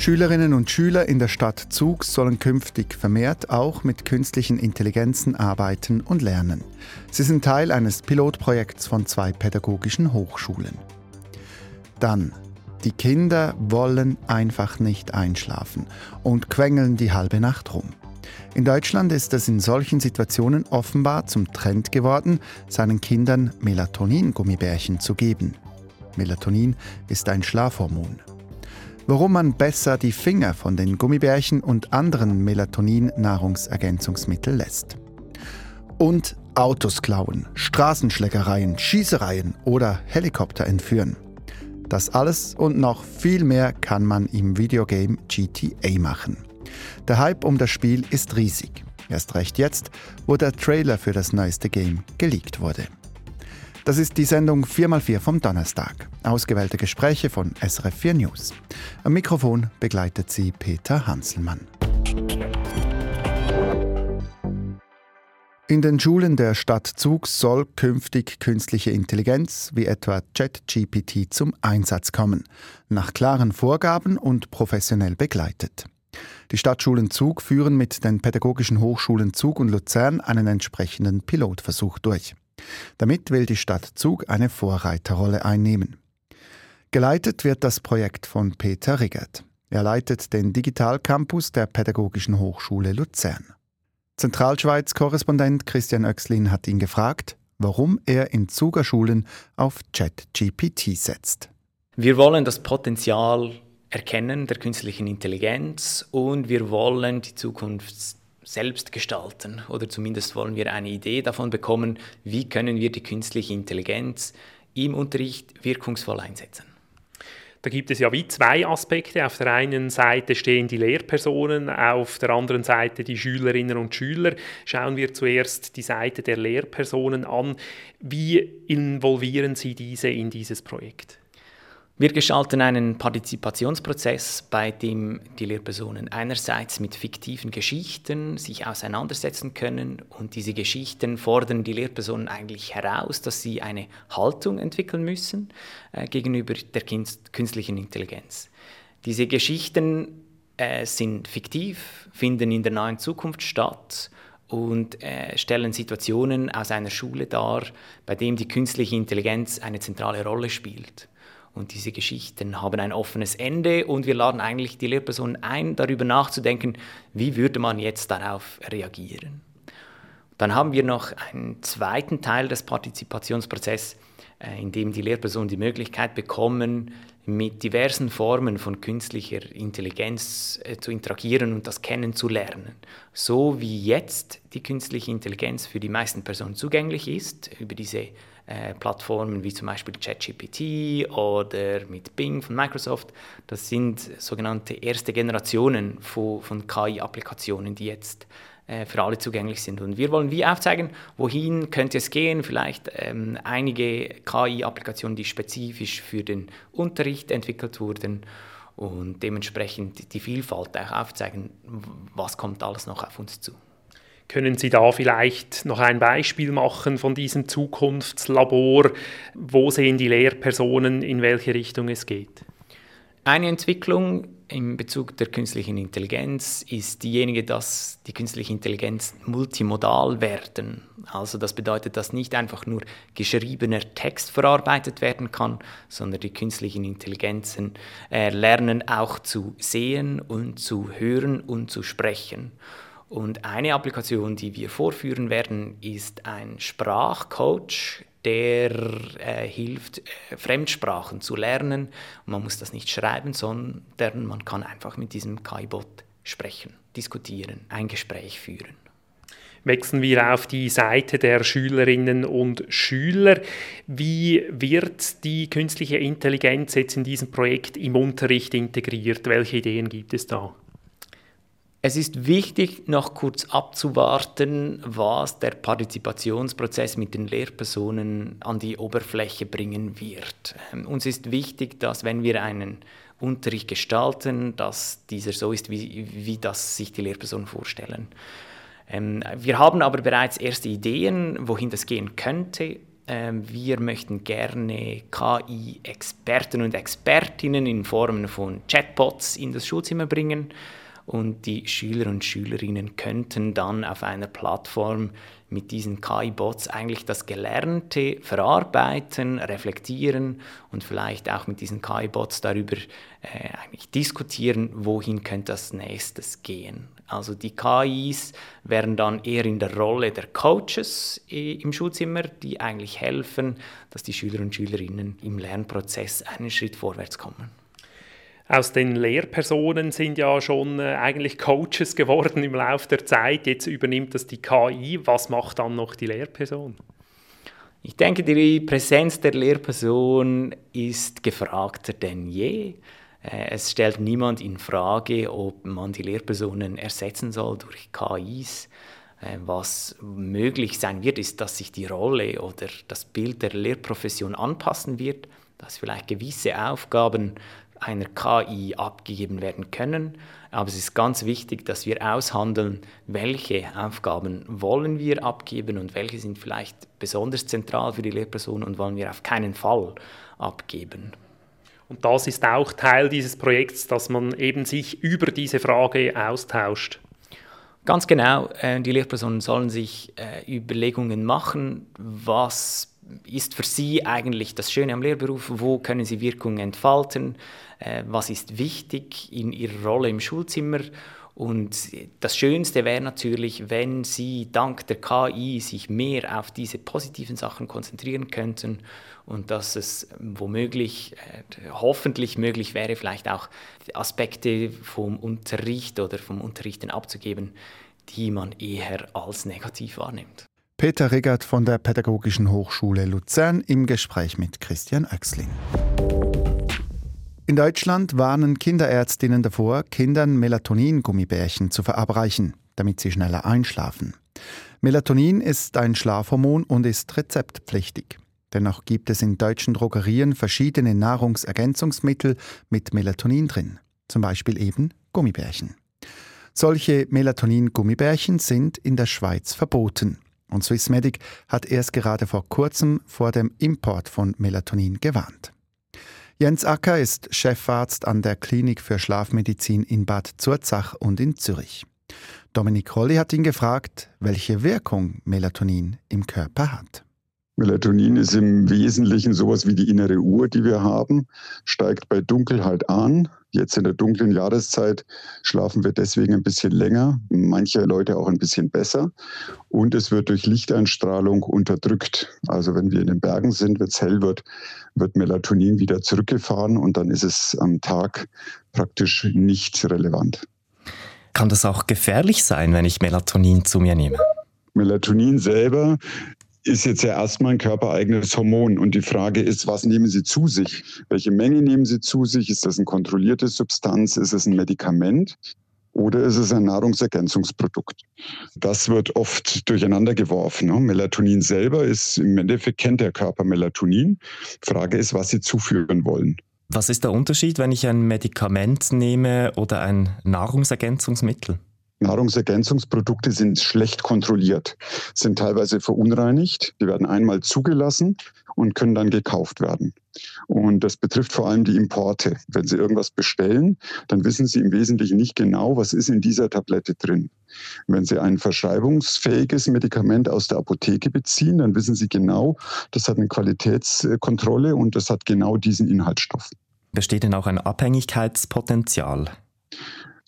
Schülerinnen und Schüler in der Stadt Zug sollen künftig vermehrt auch mit künstlichen Intelligenzen arbeiten und lernen. Sie sind Teil eines Pilotprojekts von zwei pädagogischen Hochschulen. Dann, die Kinder wollen einfach nicht einschlafen und quengeln die halbe Nacht rum. In Deutschland ist es in solchen Situationen offenbar zum Trend geworden, seinen Kindern Melatonin-Gummibärchen zu geben. Melatonin ist ein Schlafhormon. Warum man besser die Finger von den Gummibärchen und anderen Melatonin-Nahrungsergänzungsmittel lässt. Und Autos klauen, Straßenschlägereien, Schießereien oder Helikopter entführen. Das alles und noch viel mehr kann man im Videogame GTA machen. Der Hype um das Spiel ist riesig. Erst recht jetzt, wo der Trailer für das neueste Game geleakt wurde. Das ist die Sendung 4x4 vom Donnerstag. Ausgewählte Gespräche von SRF4 News. Am Mikrofon begleitet sie Peter Hanselmann. In den Schulen der Stadt Zug soll künftig künstliche Intelligenz wie etwa ChatGPT zum Einsatz kommen, nach klaren Vorgaben und professionell begleitet. Die Stadtschulen Zug führen mit den Pädagogischen Hochschulen Zug und Luzern einen entsprechenden Pilotversuch durch. Damit will die Stadt Zug eine Vorreiterrolle einnehmen. Geleitet wird das Projekt von Peter Riggert. Er leitet den Digitalcampus der Pädagogischen Hochschule Luzern. Zentralschweiz-Korrespondent Christian Oechslin hat ihn gefragt, warum er in Zuger Schulen auf ChatGPT setzt. Wir wollen das Potenzial Erkennen der künstlichen Intelligenz und wir wollen die Zukunft selbst gestalten oder zumindest wollen wir eine Idee davon bekommen, wie können wir die künstliche Intelligenz im Unterricht wirkungsvoll einsetzen. Da gibt es ja wie zwei Aspekte. Auf der einen Seite stehen die Lehrpersonen, auf der anderen Seite die Schülerinnen und Schüler. Schauen wir zuerst die Seite der Lehrpersonen an. Wie involvieren Sie diese in dieses Projekt? Wir gestalten einen Partizipationsprozess, bei dem die Lehrpersonen einerseits mit fiktiven Geschichten sich auseinandersetzen können und diese Geschichten fordern die Lehrpersonen eigentlich heraus, dass sie eine Haltung entwickeln müssen äh, gegenüber der künstlichen Intelligenz. Diese Geschichten äh, sind fiktiv, finden in der nahen Zukunft statt und äh, stellen Situationen aus einer Schule dar, bei denen die künstliche Intelligenz eine zentrale Rolle spielt. Und diese Geschichten haben ein offenes Ende und wir laden eigentlich die Lehrpersonen ein, darüber nachzudenken, wie würde man jetzt darauf reagieren. Dann haben wir noch einen zweiten Teil des Partizipationsprozesses, äh, in dem die Lehrpersonen die Möglichkeit bekommen, mit diversen Formen von künstlicher Intelligenz äh, zu interagieren und das kennenzulernen. So wie jetzt die künstliche Intelligenz für die meisten Personen zugänglich ist, über diese äh, Plattformen wie zum Beispiel ChatGPT oder mit Bing von Microsoft. Das sind sogenannte erste Generationen von, von KI-Applikationen, die jetzt äh, für alle zugänglich sind. Und wir wollen wie aufzeigen, wohin könnte es gehen, vielleicht ähm, einige KI-Applikationen, die spezifisch für den Unterricht entwickelt wurden und dementsprechend die Vielfalt auch aufzeigen, was kommt alles noch auf uns zu. Können Sie da vielleicht noch ein Beispiel machen von diesem Zukunftslabor? Wo sehen die Lehrpersonen, in welche Richtung es geht? Eine Entwicklung in Bezug der künstlichen Intelligenz ist diejenige, dass die künstliche Intelligenz multimodal werden. Also das bedeutet, dass nicht einfach nur geschriebener Text verarbeitet werden kann, sondern die künstlichen Intelligenzen äh, lernen auch zu sehen und zu hören und zu sprechen. Und eine Applikation, die wir vorführen werden, ist ein Sprachcoach, der äh, hilft, äh, Fremdsprachen zu lernen. Und man muss das nicht schreiben, sondern man kann einfach mit diesem KI-Bot sprechen, diskutieren, ein Gespräch führen. Wechseln wir auf die Seite der Schülerinnen und Schüler. Wie wird die künstliche Intelligenz jetzt in diesem Projekt im Unterricht integriert? Welche Ideen gibt es da? Es ist wichtig, noch kurz abzuwarten, was der Partizipationsprozess mit den Lehrpersonen an die Oberfläche bringen wird. Ähm, uns ist wichtig, dass wenn wir einen Unterricht gestalten, dass dieser so ist, wie, wie das sich die Lehrpersonen vorstellen. Ähm, wir haben aber bereits erste Ideen, wohin das gehen könnte. ähm, wir möchten gerne KI-Experten und Expertinnen in Form von Chatbots in das Schulzimmer bringen und die Schüler und Schülerinnen könnten dann auf einer Plattform mit diesen KI-Bots eigentlich das Gelernte verarbeiten, reflektieren und vielleicht auch mit diesen KI-Bots darüber äh, eigentlich diskutieren, wohin könnte das nächstes gehen. Also die KIs wären dann eher in der Rolle der Coaches äh, im Schulzimmer, die eigentlich helfen, dass die Schüler und Schülerinnen im Lernprozess einen Schritt vorwärts kommen aus den Lehrpersonen sind ja schon äh, eigentlich Coaches geworden im Laufe der Zeit. Jetzt übernimmt das die KI. Was macht dann noch die Lehrperson? Ich denke, die Präsenz der Lehrperson ist gefragter denn je. Äh, es stellt niemand in Frage, ob man die Lehrpersonen ersetzen soll durch KIs. Äh, was möglich sein wird, ist, dass sich die Rolle oder das Bild der Lehrprofession anpassen wird, dass vielleicht gewisse Aufgaben einer KI abgegeben werden können. Aber es ist ganz wichtig, dass wir aushandeln, welche Aufgaben wollen wir abgeben und welche sind vielleicht besonders zentral für die Lehrperson und wollen wir auf keinen Fall abgeben. Und das ist auch Teil dieses Projekts, dass man eben sich über diese Frage austauscht. Ganz genau. Äh, die Lehrpersonen sollen sich äh, Überlegungen machen, was ist für Sie eigentlich das Schöne am Lehrberuf? Wo können Sie Wirkung entfalten? Äh, was ist wichtig in Ihrer Rolle im Schulzimmer? Und das Schönste wäre natürlich, wenn Sie dank der KI sich mehr auf diese positiven Sachen konzentrieren könnten und dass es womöglich, äh, hoffentlich möglich wäre, vielleicht auch Aspekte vom Unterricht oder vom Unterrichten abzugeben, die man eher als negativ wahrnimmt. Peter Riggert von der Pädagogischen Hochschule Luzern im Gespräch mit Christian Oechslin. In Deutschland warnen Kinderärztinnen davor, Kindern Melatonin-Gummibärchen zu verabreichen, damit sie schneller einschlafen. Melatonin ist ein Schlafhormon und ist rezeptpflichtig. Dennoch gibt es in deutschen Drogerien verschiedene Nahrungsergänzungsmittel mit Melatonin drin, zum Beispiel eben Gummibärchen. Solche Melatonin-Gummibärchen sind in der Schweiz verboten. Und Swissmedic hat erst gerade vor kurzem vor dem Import von Melatonin gewarnt. Jens Acker ist Chefarzt an der Klinik für Schlafmedizin in Bad Zurzach und in Zürich. Dominik Rolli hat ihn gefragt, welche Wirkung Melatonin im Körper hat. Melatonin ist im Wesentlichen sowas wie die innere Uhr, die wir haben, steigt bei Dunkelheit an. Jetzt in der dunklen Jahreszeit schlafen wir deswegen ein bisschen länger, manche Leute auch ein bisschen besser. Und es wird durch Lichteinstrahlung unterdrückt. Also wenn wir in den Bergen sind, wenn es hell wird, wird Melatonin wieder zurückgefahren und dann ist es am Tag praktisch nicht relevant. Kann das auch gefährlich sein, wenn ich Melatonin zu mir nehme? Melatonin selber ist jetzt ja erstmal ein körpereigenes Hormon. Und die Frage ist, was nehmen Sie zu sich? Welche Menge nehmen Sie zu sich? Ist das eine kontrollierte Substanz? Ist es ein Medikament? Oder ist es ein Nahrungsergänzungsprodukt? Das wird oft durcheinander geworfen. Ne? Melatonin selber ist, im Endeffekt kennt der Körper Melatonin. Frage ist, was Sie zuführen wollen. Was ist der Unterschied, wenn ich ein Medikament nehme oder ein Nahrungsergänzungsmittel? Nahrungsergänzungsprodukte sind schlecht kontrolliert, sind teilweise verunreinigt. Die werden einmal zugelassen und können dann gekauft werden. Und das betrifft vor allem die Importe. Wenn Sie irgendwas bestellen, dann wissen Sie im Wesentlichen nicht genau, was ist in dieser Tablette drin. Wenn Sie ein verschreibungsfähiges Medikament aus der Apotheke beziehen, dann wissen Sie genau, das hat eine Qualitätskontrolle und das hat genau diesen Inhaltsstoff. Besteht denn auch ein Abhängigkeitspotenzial?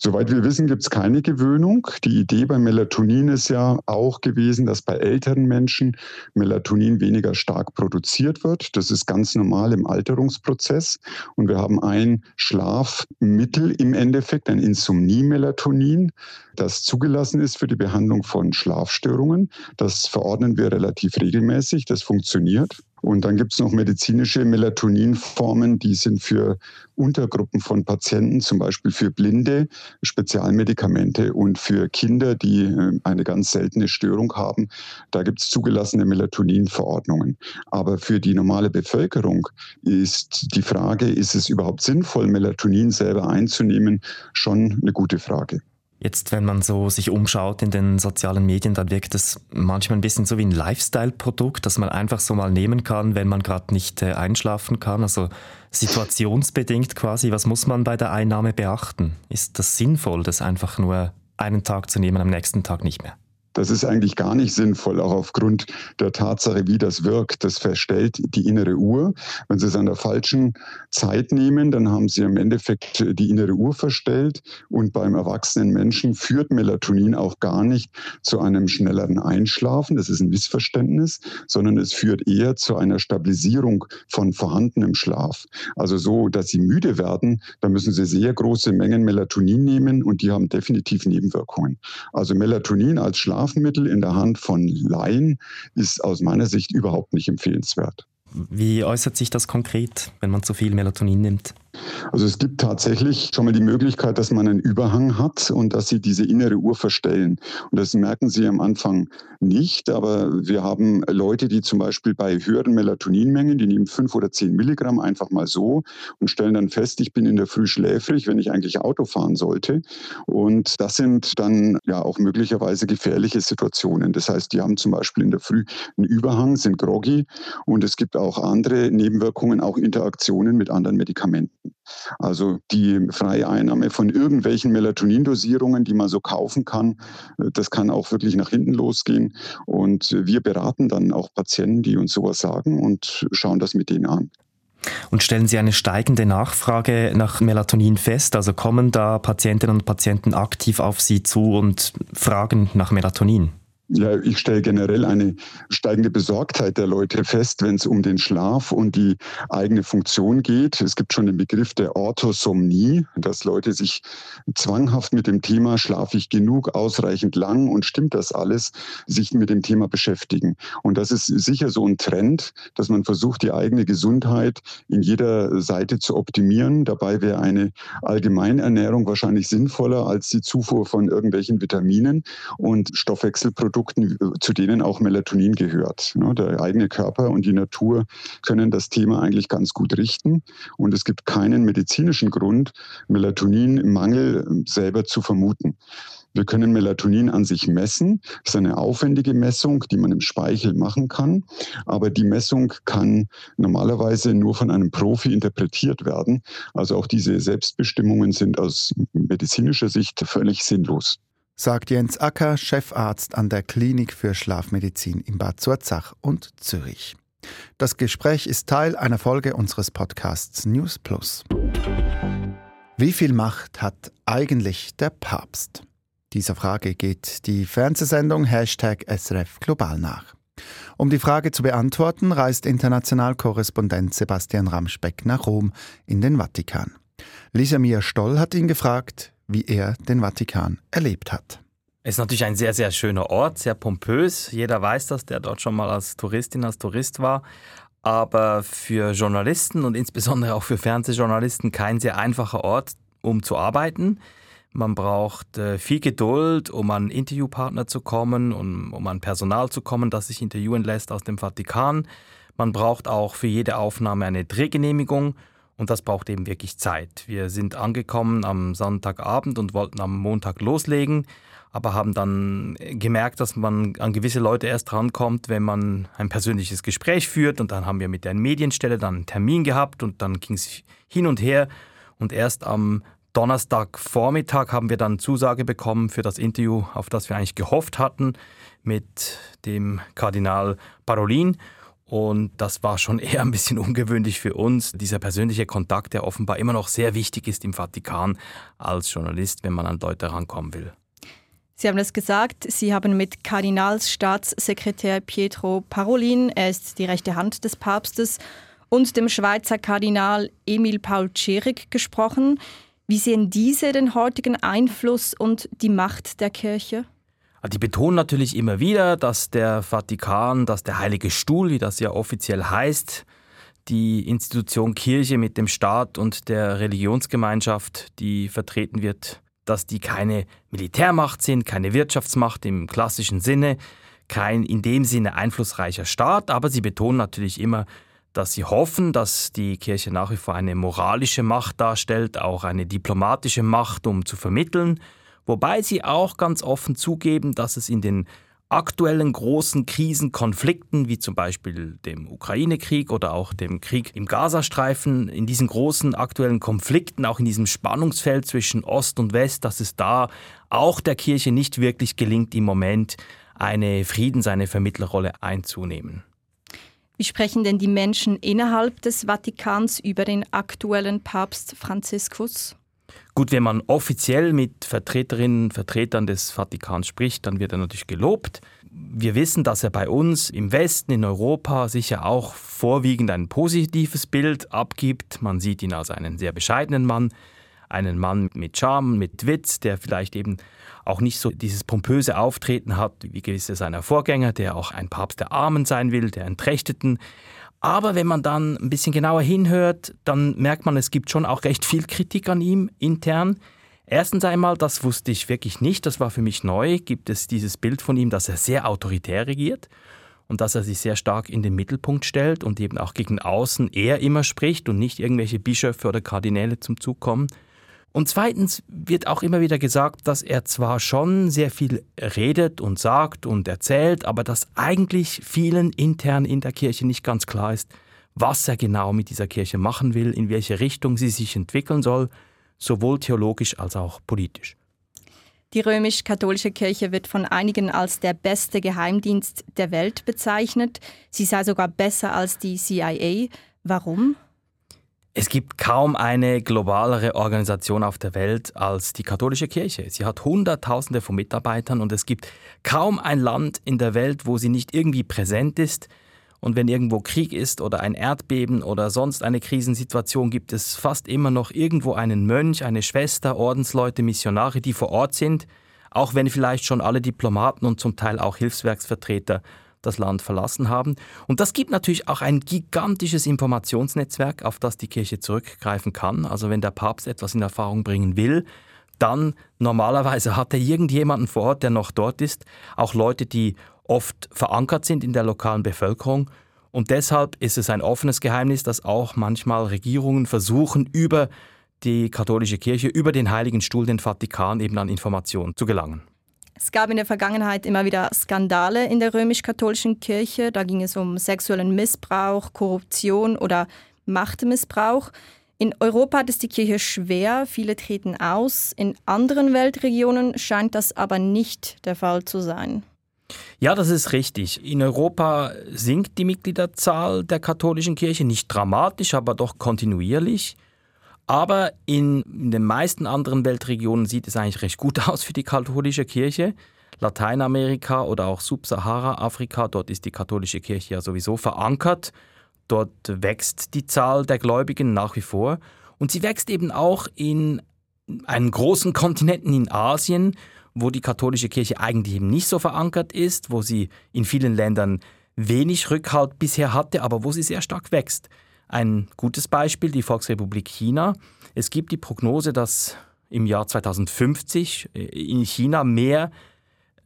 Soweit wir wissen, gibt es keine Gewöhnung. Die Idee beim Melatonin ist ja auch gewesen, dass bei älteren Menschen Melatonin weniger stark produziert wird. Das ist ganz normal im Alterungsprozess. Und wir haben ein Schlafmittel im Endeffekt, ein Insomnie-Melatonin, das zugelassen ist für die Behandlung von Schlafstörungen. Das verordnen wir relativ regelmäßig. Das funktioniert. Und dann gibt es noch medizinische Melatoninformen, die sind für Untergruppen von Patienten, zum Beispiel für Blinde, Spezialmedikamente und für Kinder, die äh, eine ganz seltene Störung haben. Da gibt es zugelassene Melatoninverordnungen. Aber für die normale Bevölkerung ist die Frage, ist es überhaupt sinnvoll, Melatonin selber einzunehmen, schon eine gute Frage. Jetzt, wenn man so sich umschaut in den sozialen Medien, dann wirkt es manchmal ein bisschen so wie ein Lifestyle-Produkt, das man einfach so mal nehmen kann, wenn man gerade nicht äh, einschlafen kann. Also situationsbedingt quasi. Was muss man bei der Einnahme beachten? Ist das sinnvoll, das einfach nur einen Tag zu nehmen, am nächsten Tag nicht mehr? Das ist eigentlich gar nicht sinnvoll, auch aufgrund der Tatsache, wie das wirkt. Das verstellt die innere Uhr. Wenn Sie es an der falschen Zeit nehmen, dann haben Sie im Endeffekt die innere Uhr verstellt. Und beim erwachsenen Menschen führt Melatonin auch gar nicht zu einem schnelleren Einschlafen. Das ist ein Missverständnis, sondern es führt eher zu einer Stabilisierung von vorhandenem Schlaf. Also so, dass Sie müde werden, da müssen Sie sehr große Mengen Melatonin nehmen und die haben definitiv Nebenwirkungen. Also Melatonin als Schlaf Schlafmittel in der Hand von Laien ist aus meiner Sicht überhaupt nicht empfehlenswert. Wie äußert sich das konkret, wenn man zu viel Melatonin nimmt? Also es gibt tatsächlich schon mal die Möglichkeit, dass man einen Überhang hat und dass Sie diese innere Uhr verstellen. Und das merken Sie am Anfang nicht, aber wir haben Leute, die zum Beispiel bei höheren Melatoninmengen, die nehmen fünf oder zehn Milligramm einfach mal so und stellen dann fest, ich bin in der Früh schläfrig, wenn ich eigentlich Auto fahren sollte. Und das sind dann ja auch möglicherweise gefährliche Situationen. Das heißt, die haben zum Beispiel in der Früh einen Überhang, sind groggy und es gibt auch andere Nebenwirkungen, auch Interaktionen mit anderen Medikamenten. Also die freie Einnahme von irgendwelchen Melatonindosierungen, die man so kaufen kann, äh, das kann auch wirklich nach hinten losgehen. Und wir beraten dann auch Patienten, die uns sowas sagen und schauen das mit denen an. Und stellen Sie eine steigende Nachfrage nach Melatonin fest? Also kommen da Patientinnen und Patienten aktiv auf Sie zu und fragen nach Melatonin? Ja, ich stelle generell eine steigende Besorgtheit der Leute fest, wenn es um den Schlaf und die eigene Funktion geht. Es gibt schon den Begriff der Orthosomnie, dass Leute sich zwanghaft mit dem Thema, schlafe ich genug, ausreichend lang und stimmt das alles, sich mit dem Thema beschäftigen. Und das ist sicher so ein Trend, dass man versucht, die eigene Gesundheit in jeder Seite zu optimieren. Dabei wäre eine Allgemeinernährung wahrscheinlich sinnvoller als die Zufuhr von irgendwelchen Vitaminen und Stoffwechselprodukten Produkten, zu denen auch Melatonin gehört. Der eigene Körper und die Natur können das Thema eigentlich ganz gut richten. Und es gibt keinen medizinischen Grund, Melatoninmangel selber zu vermuten. Wir können Melatonin an sich messen. Das ist eine aufwendige Messung, die man im Speichel machen kann. Aber die Messung kann normalerweise nur von einem Profi interpretiert werden. Also auch diese Selbstbestimmungen sind aus medizinischer Sicht völlig sinnlos sagt Jens Acker, Chefarzt an der Klinik für Schlafmedizin in Bad Zurzach und Zürich. Das Gespräch ist Teil einer Folge unseres Podcasts News Plus. Wie viel Macht hat eigentlich der Papst? Dieser Frage geht die Fernsehsendung Hashtag SRF Global nach. Um die Frage zu beantworten, reist Internationalkorrespondent Sebastian Ramspeck nach Rom in den Vatikan. Lisa Mia Stoll hat ihn gefragt, wie er den Vatikan erlebt hat. Es ist natürlich ein sehr, sehr schöner Ort, sehr pompös. Jeder weiß das, der dort schon mal als Touristin, als Tourist war. Aber für Journalisten und insbesondere auch für Fernsehjournalisten kein sehr einfacher Ort, um zu arbeiten. Man braucht äh, viel Geduld, um an Interviewpartner zu kommen, um, um an Personal zu kommen, das sich interviewen lässt aus dem Vatikan. Man braucht auch für jede Aufnahme eine Drehgenehmigung und das braucht eben wirklich Zeit. Wir sind angekommen am Sonntagabend und wollten am Montag loslegen, aber haben dann gemerkt, dass man an gewisse Leute erst rankommt, wenn man ein persönliches Gespräch führt. Und dann haben wir mit der Medienstelle dann einen Termin gehabt und dann ging es hin und her. Und erst am Donnerstagvormittag haben wir dann Zusage bekommen für das Interview, auf das wir eigentlich gehofft hatten, mit dem Kardinal Parolin. Und das war schon eher ein bisschen ungewöhnlich für uns, dieser persönliche Kontakt, der offenbar immer noch sehr wichtig ist im Vatikan als Journalist, wenn man an Leute rankommen will. Sie haben es gesagt, Sie haben mit Kardinalsstaatssekretär Pietro Parolin, er ist die rechte Hand des Papstes, und dem Schweizer Kardinal Emil Paul Tscherik gesprochen. Wie sehen diese den heutigen Einfluss und die Macht der Kirche? Die betonen natürlich immer wieder, dass der Vatikan, dass der Heilige Stuhl, wie das ja offiziell heißt, die Institution Kirche mit dem Staat und der Religionsgemeinschaft, die vertreten wird, dass die keine Militärmacht sind, keine Wirtschaftsmacht im klassischen Sinne, kein in dem Sinne einflussreicher Staat, aber sie betonen natürlich immer, dass sie hoffen, dass die Kirche nach wie vor eine moralische Macht darstellt, auch eine diplomatische Macht, um zu vermitteln wobei sie auch ganz offen zugeben, dass es in den aktuellen großen Krisen, Konflikten, wie zum Beispiel dem Ukraine-Krieg oder auch dem Krieg im Gazastreifen, in diesen großen aktuellen Konflikten, auch in diesem Spannungsfeld zwischen Ost und West, dass es da auch der Kirche nicht wirklich gelingt, im Moment eine Friedens-, eine Vermittlerrolle einzunehmen. Wie sprechen denn die Menschen innerhalb des Vatikans über den aktuellen Papst Franziskus? Gut, wenn man offiziell mit Vertreterinnen und Vertretern des Vatikans spricht, dann wird er natürlich gelobt. Wir wissen, dass er bei uns im Westen, in Europa, sicher auch vorwiegend ein positives Bild abgibt. Man sieht ihn als einen sehr bescheidenen Mann, einen Mann mit Charme, mit Witz, der vielleicht eben auch nicht so dieses pompöse Auftreten hat wie gewisse seiner Vorgänger, der auch ein Papst der Armen sein will, der Entrechteten. Aber wenn man dann ein bisschen genauer hinhört, dann merkt man, es gibt schon auch recht viel Kritik an ihm intern. Erstens einmal, das wusste ich wirklich nicht, das war für mich neu, gibt es dieses Bild von ihm, dass er sehr autoritär regiert und dass er sich sehr stark in den Mittelpunkt stellt und eben auch gegen außen er immer spricht und nicht irgendwelche Bischöfe oder Kardinäle zum Zug kommen. Und zweitens wird auch immer wieder gesagt, dass er zwar schon sehr viel redet und sagt und erzählt, aber dass eigentlich vielen intern in der Kirche nicht ganz klar ist, was er genau mit dieser Kirche machen will, in welche Richtung sie sich entwickeln soll, sowohl theologisch als auch politisch. Die römisch-katholische Kirche wird von einigen als der beste Geheimdienst der Welt bezeichnet. Sie sei sogar besser als die CIA. Warum? Es gibt kaum eine globalere Organisation auf der Welt als die katholische Kirche. Sie hat Hunderttausende von Mitarbeitern und es gibt kaum ein Land in der Welt, wo sie nicht irgendwie präsent ist. Und wenn irgendwo Krieg ist oder ein Erdbeben oder sonst eine Krisensituation, gibt es fast immer noch irgendwo einen Mönch, eine Schwester, Ordensleute, Missionare, die vor Ort sind, auch wenn vielleicht schon alle Diplomaten und zum Teil auch Hilfswerksvertreter das Land verlassen haben. Und das gibt natürlich auch ein gigantisches Informationsnetzwerk, auf das die Kirche zurückgreifen kann. Also wenn der Papst etwas in Erfahrung bringen will, dann normalerweise hat er irgendjemanden vor Ort, der noch dort ist, auch Leute, die oft verankert sind in der lokalen Bevölkerung. Und deshalb ist es ein offenes Geheimnis, dass auch manchmal Regierungen versuchen, über die katholische Kirche, über den Heiligen Stuhl, den Vatikan, eben an Informationen zu gelangen. Es gab in der Vergangenheit immer wieder Skandale in der römisch-katholischen Kirche. Da ging es um sexuellen Missbrauch, Korruption oder Machtmissbrauch. In Europa hat es die Kirche schwer, viele treten aus. In anderen Weltregionen scheint das aber nicht der Fall zu sein. Ja, das ist richtig. In Europa sinkt die Mitgliederzahl der katholischen Kirche nicht dramatisch, aber doch kontinuierlich. Aber in, den meisten anderen Weltregionen sieht es eigentlich recht gut aus für die katholische Kirche. Lateinamerika oder auch Subsahara-Afrika, dort ist die katholische Kirche ja sowieso verankert. Dort wächst die Zahl der Gläubigen nach wie vor. Und sie wächst eben auch in einen großen Kontinenten in Asien, wo die katholische Kirche eigentlich eben nicht so verankert ist, wo sie in vielen Ländern wenig Rückhalt bisher hatte, aber wo sie sehr stark wächst. Ein gutes Beispiel, die Volksrepublik China. Es gibt die Prognose, dass im Jahr 2050 äh, in China mehr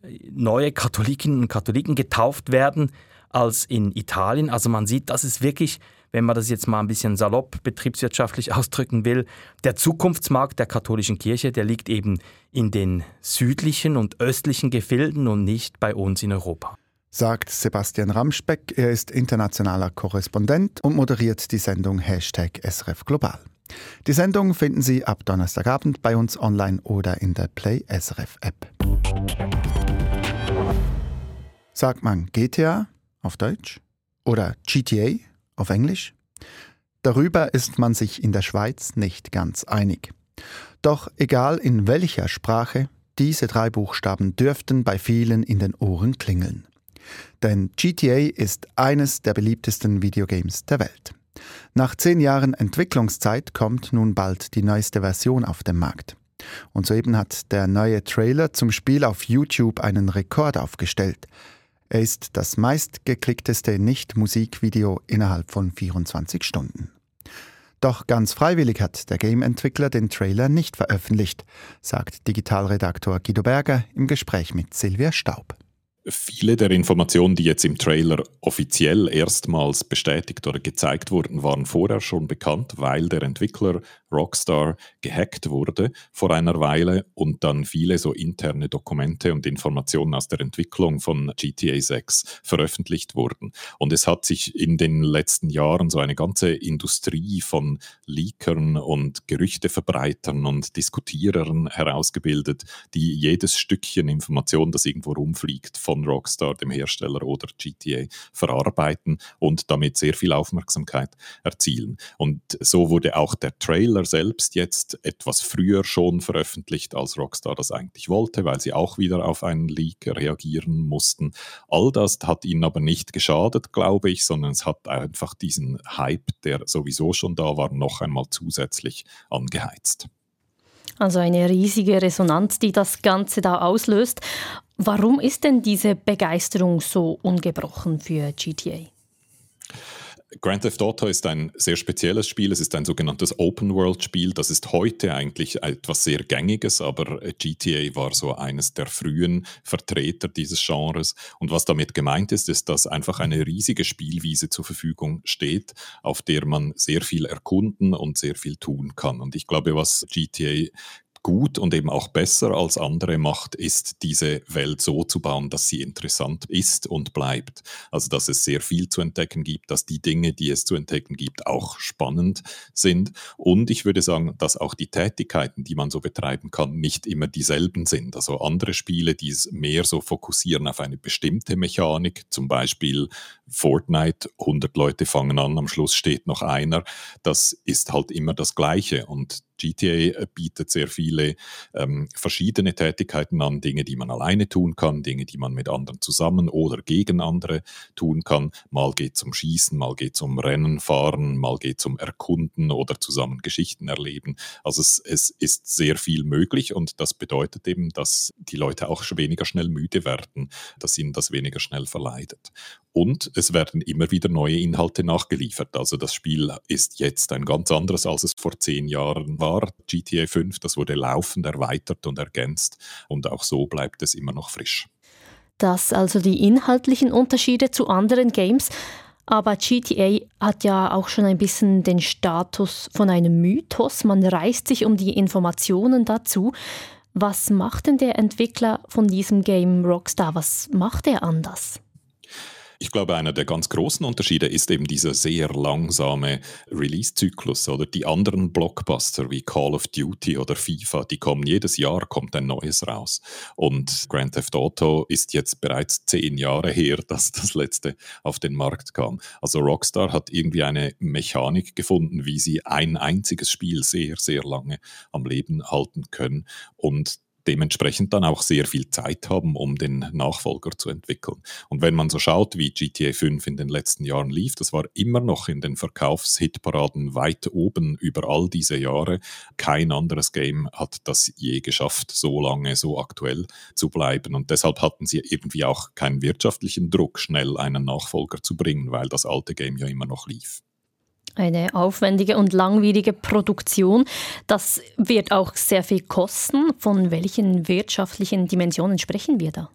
äh, neue Katholikinnen und Katholiken getauft werden als in Italien. Also man sieht, dass es wirklich, wenn man das jetzt mal ein bisschen salopp betriebswirtschaftlich ausdrücken will, der Zukunftsmarkt der katholischen Kirche, der liegt eben in den südlichen und östlichen Gefilden und nicht bei uns in Europa sagt Sebastian Ramspeck. Er ist internationaler Korrespondent und moderiert die Sendung Hashtag SRF Global. Die Sendung finden Sie ab Donnerstagabend bei uns online oder in der Play SRF App. Sagt man GTA auf Deutsch oder GTA auf Englisch? Darüber ist man sich in der Schweiz nicht ganz einig. Doch egal in welcher Sprache, diese drei Buchstaben dürften bei vielen in den Ohren klingeln. Denn GTA ist eines der beliebtesten Videogames der Welt. Nach zehn Jahren Entwicklungszeit kommt nun bald die neueste Version auf den Markt. Und soeben hat der neue Trailer zum Spiel auf YouTube einen Rekord aufgestellt. Er ist das meistgeklickteste Nicht-Musikvideo innerhalb von 24 Stunden. Doch ganz freiwillig hat der Game-Entwickler den Trailer nicht veröffentlicht, sagt Digitalredaktor Guido Berger im Gespräch mit Silvia Staub. Viele der Informationen, die jetzt im Trailer offiziell erstmals bestätigt oder gezeigt wurden, waren vorher schon bekannt, weil der Entwickler Rockstar gehackt wurde vor einer Weile und dann viele so interne Dokumente und Informationen aus der Entwicklung von GTA 6 veröffentlicht wurden. Und es hat sich in den letzten Jahren so eine ganze Industrie von Leakern und Gerüchteverbreitern und Diskutierern herausgebildet, die jedes Stückchen Information, das irgendwo rumfliegt, von Rockstar, dem Hersteller oder GTA, verarbeiten und damit sehr viel Aufmerksamkeit erzielen. Und so wurde auch der Trailer selbst jetzt etwas früher schon veröffentlicht, als Rockstar das eigentlich wollte, weil sie auch wieder auf einen Leak reagieren mussten. All das hat ihnen aber nicht geschadet, glaube ich, sondern es hat einfach diesen Hype, der sowieso schon da war, noch einmal zusätzlich angeheizt. Also eine riesige Resonanz, die das Ganze da auslöst. Warum ist denn diese Begeisterung so ungebrochen für GTA? Grand Theft Auto ist ein sehr spezielles Spiel. Es ist ein sogenanntes Open-World-Spiel. Das ist heute eigentlich etwas sehr Gängiges, aber GTA war so eines der frühen Vertreter dieses Genres. Und was damit gemeint ist, ist, dass einfach eine riesige Spielwiese zur Verfügung steht, auf der man sehr viel erkunden und sehr viel tun kann. Und ich glaube, was GTA gut und eben auch besser als andere macht, ist diese Welt so zu bauen, dass sie interessant ist und bleibt. Also dass es sehr viel zu entdecken gibt, dass die Dinge, die es zu entdecken gibt, auch spannend sind. Und ich würde sagen, dass auch die Tätigkeiten, die man so betreiben kann, nicht immer dieselben sind. Also andere Spiele, die es mehr so fokussieren auf eine bestimmte Mechanik, zum Beispiel Fortnite, 100 Leute fangen an, am Schluss steht noch einer, das ist halt immer das Gleiche. Und GTA bietet sehr viele ähm, verschiedene Tätigkeiten an, Dinge, die man alleine tun kann, Dinge, die man mit anderen zusammen oder gegen andere tun kann. Mal geht es um Schießen, mal geht es um Rennen fahren, mal geht es um Erkunden oder zusammen Geschichten erleben. Also es, es ist sehr viel möglich und das bedeutet eben, dass die Leute auch weniger schnell müde werden, dass ihnen das weniger schnell verleidet. Und es werden immer wieder neue Inhalte nachgeliefert. Also das Spiel ist jetzt ein ganz anderes, als es vor zehn Jahren war. GTA 5, das wurde laufend erweitert und ergänzt. Und auch so bleibt es immer noch frisch. Das also die inhaltlichen Unterschiede zu anderen Games. Aber GTA hat ja auch schon ein bisschen den Status von einem Mythos. Man reißt sich um die Informationen dazu. Was macht denn der Entwickler von diesem Game Rockstar? Was macht er anders? Ich glaube, einer der ganz großen Unterschiede ist eben dieser sehr langsame Release-Zyklus oder die anderen Blockbuster wie Call of Duty oder FIFA, die kommen jedes Jahr, kommt ein neues raus. Und Grand Theft Auto ist jetzt bereits zehn Jahre her, dass das letzte auf den Markt kam. Also Rockstar hat irgendwie eine Mechanik gefunden, wie sie ein einziges Spiel sehr, sehr lange am Leben halten können. Und dementsprechend dann auch sehr viel Zeit haben, um den Nachfolger zu entwickeln. Und wenn man so schaut, wie GTA 5 in den letzten Jahren lief, das war immer noch in den Verkaufshitparaden weit oben über all diese Jahre. Kein anderes Game hat das je geschafft, so lange so aktuell zu bleiben. Und deshalb hatten sie irgendwie auch keinen wirtschaftlichen Druck, schnell einen Nachfolger zu bringen, weil das alte Game ja immer noch lief eine aufwendige und langwierige Produktion. Das wird auch sehr viel kosten. Von welchen wirtschaftlichen Dimensionen sprechen wir da?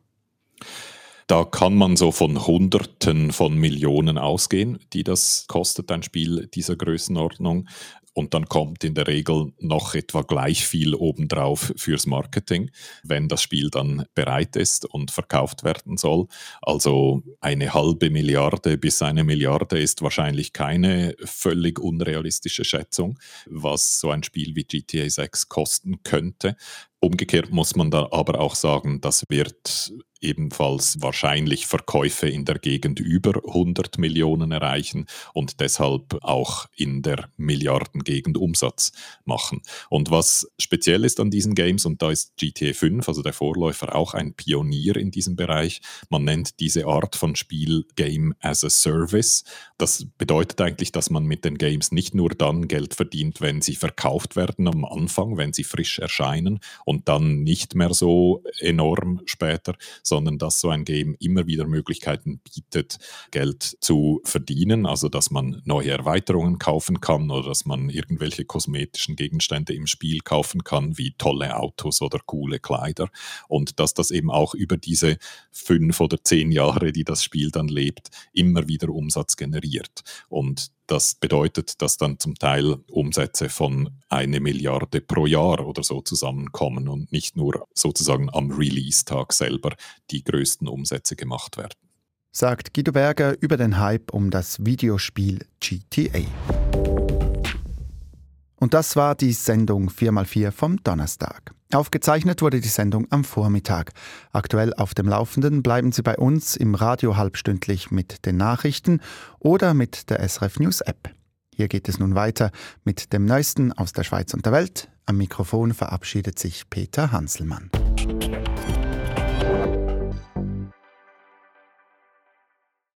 Da kann man so von Hunderten von Millionen ausgehen, die das kostet, ein Spiel dieser Größenordnung und dann kommt in der Regel noch etwa gleich viel obendrauf fürs Marketing, wenn das Spiel dann bereit ist und verkauft werden soll. Also eine halbe Milliarde bis eine Milliarde ist wahrscheinlich keine völlig unrealistische Schätzung, was so ein Spiel wie GTA 6 kosten könnte. Umgekehrt muss man da aber auch sagen, das wird ebenfalls wahrscheinlich Verkäufe in der Gegend über 100 Millionen erreichen und deshalb auch in der Milliardengegend Umsatz machen. Und was speziell ist an diesen Games, und da ist GTA 5, also der Vorläufer, auch ein Pionier in diesem Bereich, man nennt diese Art von Spiel Game as a Service. Das bedeutet eigentlich, dass man mit den Games nicht nur dann Geld verdient, wenn sie verkauft werden am Anfang, wenn sie frisch erscheinen und dann nicht mehr so enorm später, sondern dass so ein Game immer wieder Möglichkeiten bietet, Geld zu verdienen, also dass man neue Erweiterungen kaufen kann oder dass man irgendwelche kosmetischen Gegenstände im Spiel kaufen kann, wie tolle Autos oder coole Kleider und dass das eben auch über diese fünf oder zehn Jahre, die das Spiel dann lebt, immer wieder Umsatz generiert. Und das bedeutet, dass dann zum Teil Umsätze von eine Milliarde pro Jahr oder so zusammenkommen und nicht nur sozusagen am Release-Tag selber die größten Umsätze gemacht werden. Sagt Guido Berger über den Hype um das Videospiel GTA. Und das war die Sendung 4x4 vom Donnerstag. Aufgezeichnet wurde die Sendung am Vormittag. Aktuell auf dem Laufenden bleiben Sie bei uns im Radio halbstündlich mit den Nachrichten oder mit der SRF News App. Hier geht es nun weiter mit dem Neuesten aus der Schweiz und der Welt. Am Mikrofon verabschiedet sich Peter Hanselmann.